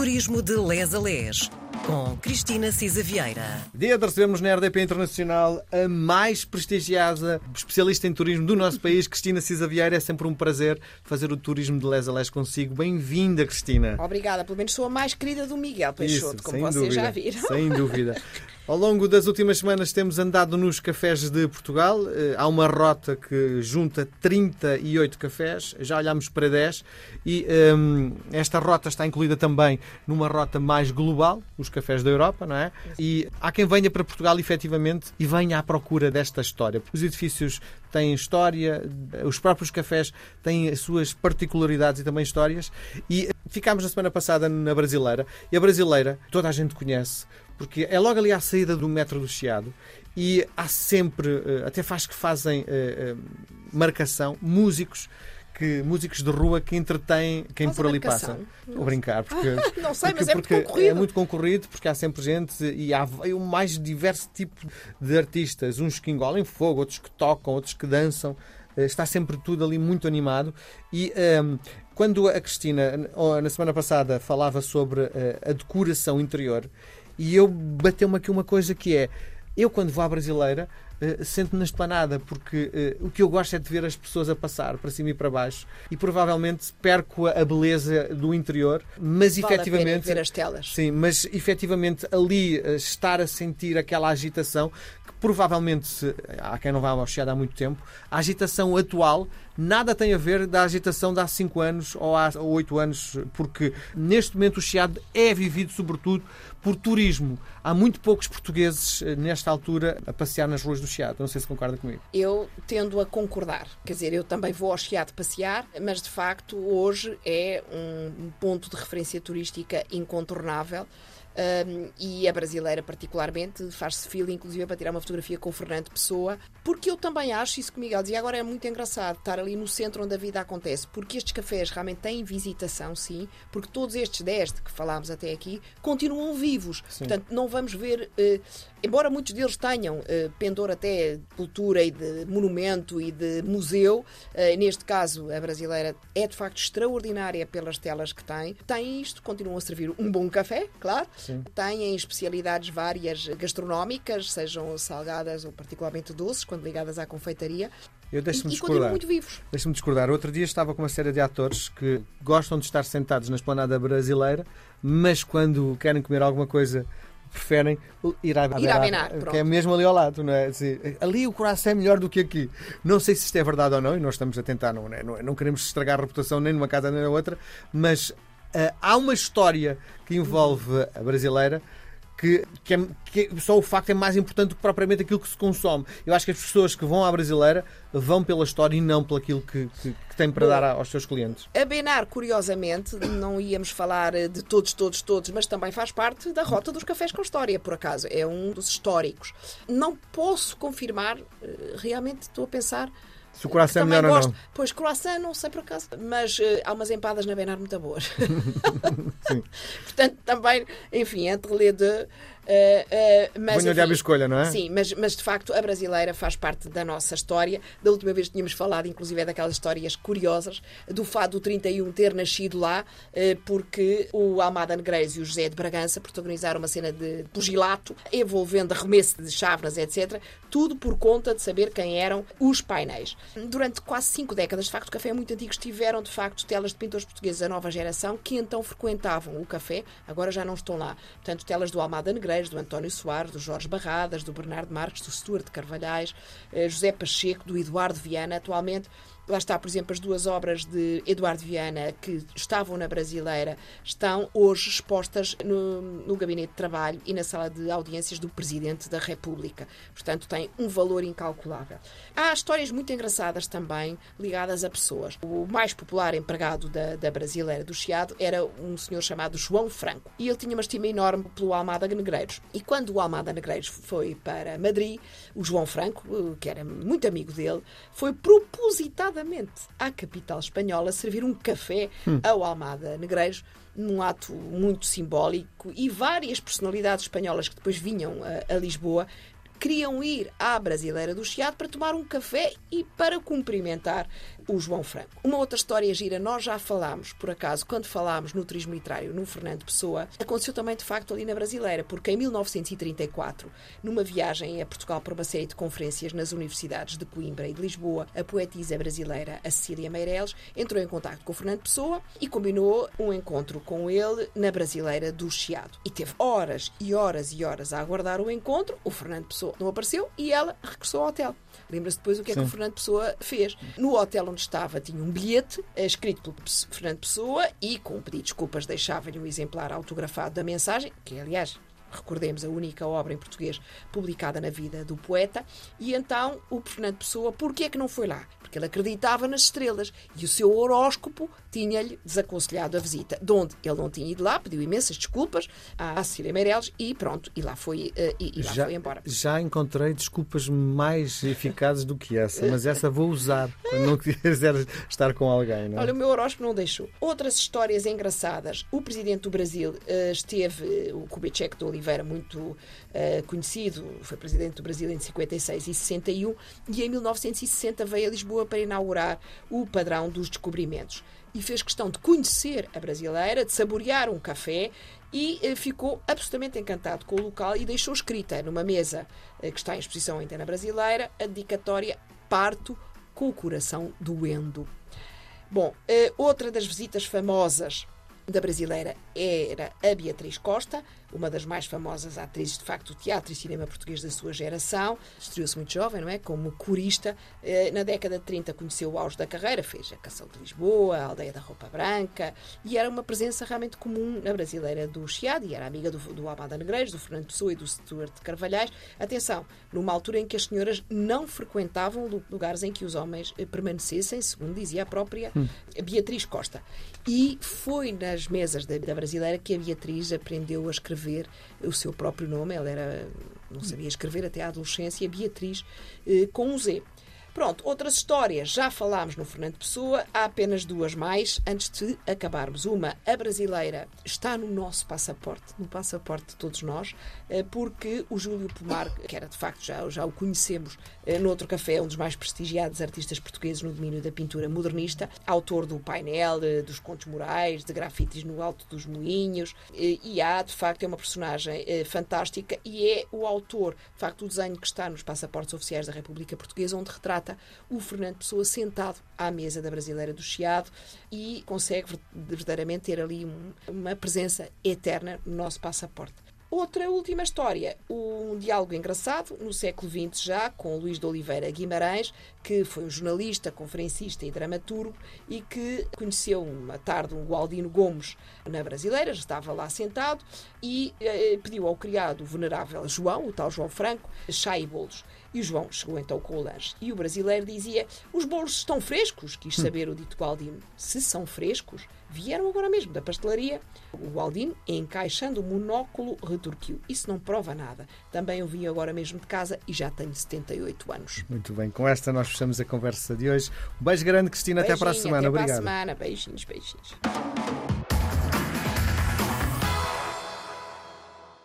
Turismo de Les a Les, com Cristina Cisa Vieira. Dia de recebermos na RDP Internacional a mais prestigiada especialista em turismo do nosso país, Cristina Cisa Vieira. É sempre um prazer fazer o turismo de Les a Les consigo. Bem-vinda, Cristina. Obrigada, pelo menos sou a mais querida do Miguel Peixoto, Isso, como sem vocês dúvida, já viram. Sem dúvida. Ao longo das últimas semanas temos andado nos cafés de Portugal. Eh, Há uma rota que junta 38 cafés, já olhámos para 10 e hum, esta rota está incluída também numa rota mais global, os cafés da Europa, não é? E há quem venha para Portugal efetivamente e venha à procura desta história. Os edifícios têm história, os próprios cafés têm as suas particularidades e também histórias e ficámos na semana passada na Brasileira e a Brasileira toda a gente conhece porque é logo ali à saída do metro do Chiado e há sempre, eh, até faz que fazem eh, eh, marcação, músicos que músicos de rua que entretêm quem Fazem por ali passa. Estou a brincar, porque, Não sei, porque- mas é muito concorrido. é muito concorrido, porque há sempre gente e há o mais diverso tipo de artistas, uns que engolem fogo, outros que tocam, outros que dançam. Está sempre tudo ali muito animado e ehm, quando a Cristina na semana passada falava sobre a decoração interior e eu bateu-me aqui uma coisa que é eu quando vou à brasileira eh, sento-me na esplanada porque eh, o que eu gosto é de ver as pessoas a passar para cima e para baixo e provavelmente perco a a beleza do interior mas Vale efetivamente ver as telas. Sim, mas efetivamente ali eh, estar a sentir aquela agitação que provavelmente se- há quem não vá ao Chiado há muito tempo, a agitação atual nada tem a ver da agitação de há 5 anos ou há 8 anos, porque neste momento o Chiado é vivido sobretudo por turismo. Há muito poucos portugueses nesta altura a passear nas ruas do Chiado. Não sei se concorda comigo. Eu tendo a concordar. Quer dizer, eu também vou ao Chiado passear, mas de facto hoje é um ponto de referência turística incontornável. Hum, e a brasileira, particularmente, faz-se fila, inclusive, para tirar uma fotografia com o Fernando Pessoa, porque eu também acho, isso que Miguel dizia, agora é muito engraçado estar ali no centro onde a vida acontece, porque estes cafés realmente têm visitação, sim, porque todos estes 10 de que falámos até aqui continuam vivos. Portanto, não vamos ver, eh, embora muitos deles tenham eh, pendor até de cultura e de monumento e de museu, eh, neste caso a brasileira é de facto extraordinária pelas telas que tem. Tem isto, continuam a servir um bom café, claro. Têm especialidades várias gastronómicas, sejam salgadas ou particularmente doces, quando ligadas à confeitaria, Eu deixo-me discordar. muito vivos. Deixa-me discordar. Outro dia estava com uma série de atores que gostam de estar sentados na esplanada brasileira, mas quando querem comer alguma coisa preferem ir à Ir à Benar, que é mesmo ali ao lado, não é? Assim, ali o coração é melhor do que aqui. Não sei se isto é verdade ou não, e nós estamos a tentar, não, é? não, é? não queremos estragar a reputação nem numa casa nem na outra, mas ah, há uma história que envolve a brasileira que, que, é- que só o facto é mais importante do que propriamente aquilo que se consome. Eu acho que as pessoas que vão à brasileira vão pela história e não pelo aquilo que, que, que têm para Bom. dar aos seus clientes. A Benar, curiosamente, não íamos falar eh, de todos, todos, todos, mas também faz parte da rota dos cafés com história, por acaso. É um dos históricos. Não posso confirmar, eh, realmente estou a pensar. Se o coração é melhor ou gosto. não. Pois, croissant, não sei por acaso. Mas eh, há umas empadas na Benar muito boas. Portanto, também, enfim, entre les deux. Enfim, e escolha, não é? Sim, mas, mas de facto a brasileira faz parte da nossa história. Da última vez tínhamos falado, inclusive, é daquelas histórias curiosas do fado do 31 ter nascido lá, eh, porque o Almada Negreiros e o José de Bragança protagonizaram uma cena de pugilato envolvendo arremesso de chávenas, etc. Tudo por conta de saber quem eram os painéis. Durante quase cinco décadas, de facto, o café é muito antigo. Tiveram, de facto, telas de pintores portugueses da nova geração que então frequentavam o café, agora já não estão lá. Portanto, telas do Almada Negreiros, do António Soares, do Jorge Barradas, do Bernardo Marques, do Stuart Carvalhais, eh, José Pacheco, do Eduardo Viana, atualmente. Lá está, por exemplo, as duas obras de Eduardo Viana que estavam na Brasileira estão hoje expostas no, no gabinete de trabalho e na sala de audiências do Presidente da República. Portanto, tem um valor incalculável. Há histórias muito engraçadas também ligadas a pessoas. O mais popular empregado da, da Brasileira do Chiado era um senhor chamado João Franco e ele tinha uma estima enorme pelo Almada Negreiros. E quando o Almada Negreiros foi para Madrid, o João Franco, eh, que era muito amigo dele, foi propositadamente à capital espanhola servir um café ao Almada Negreiros num ato muito simbólico e várias personalidades espanholas que depois vinham a, a Lisboa queriam ir à Brasileira do Chiado para tomar um café e para cumprimentar o João Franco. Uma outra história gira, nós já falámos, por acaso, quando falámos no turismo literário no Fernando Pessoa, aconteceu também de facto ali na Brasileira, porque em 1934, numa viagem a Portugal para uma série de conferências nas universidades de Coimbra e de Lisboa, a poetisa brasileira a Cecília Meireles entrou em contato com o Fernando Pessoa e combinou um encontro com ele na Brasileira do Chiado. E teve horas e horas e horas a aguardar o encontro, o Fernando Pessoa não apareceu e ela regressou ao hotel. Lembra-se depois o que é que o Fernando Pessoa fez. No hotel onde estava tinha um bilhete eh, escrito pelo Fernando Pessoa e, com pedido de desculpas, deixava-lhe um exemplar autografado da mensagem, que aliás recordemos, a única obra em português publicada na vida do poeta. E então o Fernando Pessoa, porquê é que não foi lá? Porque ele acreditava nas estrelas e o seu horóscopo tinha-lhe desaconselhado a visita, de onde ele não tinha ido lá, pediu imensas desculpas à Cecília Meireles e pronto, e lá foi, uh, e, e lá já, foi embora. Já encontrei desculpas mais eficazes do que essa, mas essa vou usar quando não quiser estar com alguém. Não é? Olha, o meu horóscopo não deixou. Outras histórias engraçadas. O presidente do Brasil uh, esteve, o Kubitschek de Oliveira, muito uh, conhecido, foi presidente do Brasil entre 56 e 61, e em 1960 veio a Lisboa para inaugurar o padrão dos descobrimentos e fez questão de conhecer a brasileira, de saborear um café e eh, ficou absolutamente encantado com o local e deixou escrita numa mesa eh, que está em exposição ainda na brasileira a dedicatória Parto com o coração doendo. Bom, eh, outra das visitas famosas da brasileira era a Beatriz Costa, uma das mais famosas atrizes de facto do teatro e cinema português da sua geração. Estreou-se muito jovem, não é? Como corista. Eh, na década de 30 conheceu o auge da carreira, fez a Canção de Lisboa, a Aldeia da Roupa Branca e era uma presença realmente comum na brasileira do Chiado e era amiga do, do Amada Negreiros, do Fernando Pessoa e do Stuart Carvalhais. Atenção, numa altura em que as senhoras não frequentavam lugares em que os homens eh, permanecessem, segundo dizia a própria hum. Beatriz Costa. E foi nas mesas da, da brasileira que a Beatriz aprendeu a escrever o seu próprio nome, ela era, não sabia escrever até à adolescência, Beatriz, eh, com um Z. Pronto, outras histórias. Já falámos no Fernando Pessoa, há apenas duas mais antes de acabarmos. Uma, a brasileira, está no nosso passaporte, no passaporte de todos nós, eh, porque o Júlio Pomar, que era de facto, já, já o conhecemos eh, no outro café, um dos mais prestigiados artistas portugueses no domínio da pintura modernista, autor do painel, eh, dos contos morais, de grafites no Alto dos Moinhos, e há, de facto, é uma personagem fantástica e é o autor, de facto, o desenho que está nos passaportes oficiais da República Portuguesa, onde retrata retrata o Fernando Pessoa sentado à mesa da Brasileira do Chiado e consegue verdadeiramente ter ali um, uma presença eterna no nosso passaporte. Outra última história, um diálogo engraçado, no século XX já, com Luís de Oliveira Guimarães, que foi um jornalista, conferencista e dramaturgo e que conheceu uma tarde um Gualdino Gomes na Brasileira, estava lá sentado, e eh, pediu ao criado o venerável João, o tal João Franco, chá e bolos. E o João chegou então com o lanche. E o brasileiro dizia: Os bolos estão frescos? Quis hum. saber o dito Gualdino. Se são frescos, vieram agora mesmo da pastelaria. O Gualdino, encaixando o monóculo, retorquiu. Isso não prova nada. Também eu vim agora mesmo de casa e já tenho 78 anos. Muito bem, com esta nós fechamos a conversa de hoje. Um beijo grande, Cristina. Beijinho, até para a semana. Até Obrigado. Para a semana. Beijinhos, beijinhos.